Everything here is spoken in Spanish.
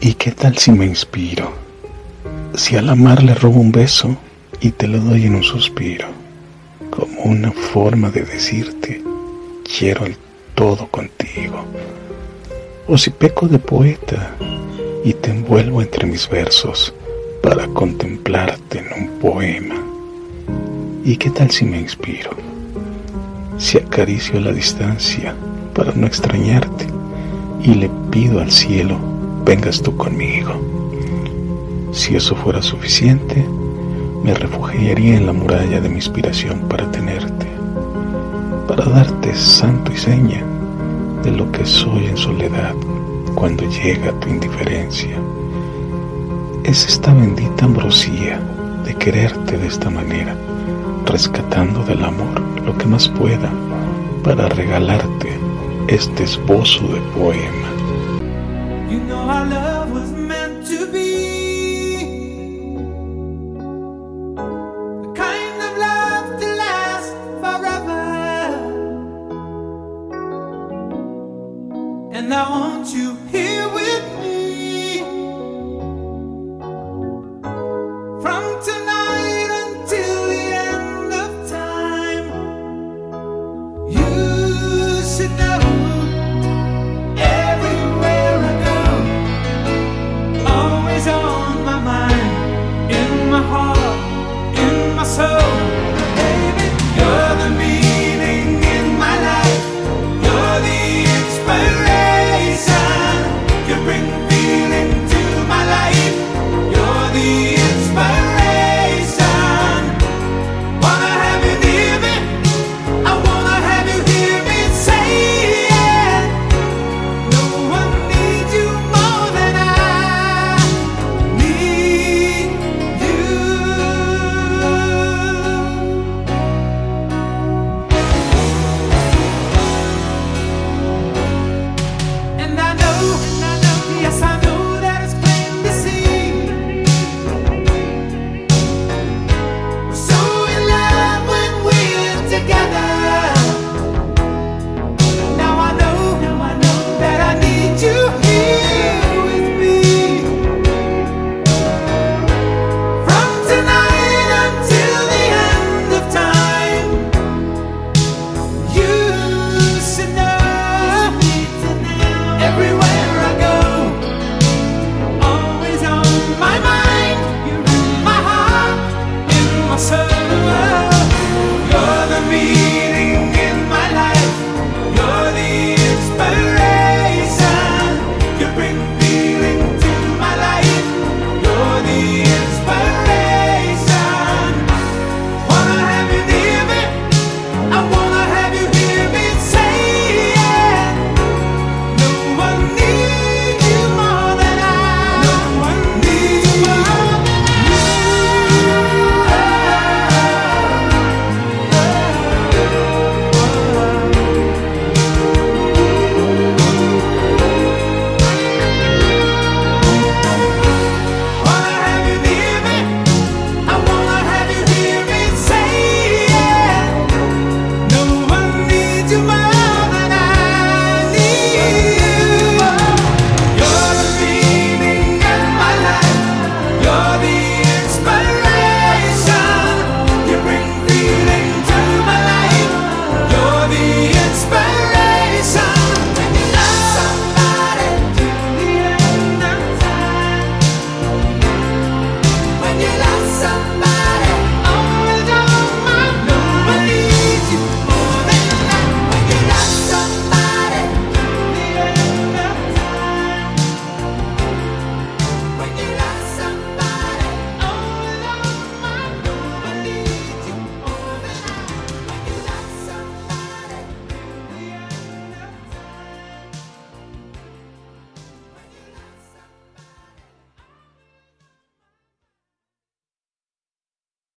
¿Y qué tal si me inspiro? Si al amar le robo un beso y te lo doy en un suspiro, como una forma de decirte, quiero el todo contigo. O si peco de poeta y te envuelvo entre mis versos para contemplarte en un poema. ¿Y qué tal si me inspiro? Si acaricio la distancia para no extrañarte y le pido al cielo, vengas tú conmigo. Si eso fuera suficiente, me refugiaría en la muralla de mi inspiración para tenerte, para darte santo y seña de lo que soy en soledad cuando llega tu indiferencia. Es esta bendita ambrosía de quererte de esta manera, rescatando del amor lo que más pueda para regalarte este esbozo de poema. You know our love was meant to be. The kind of love to last forever. And I want you here with me. From tonight until the end of time. You should know.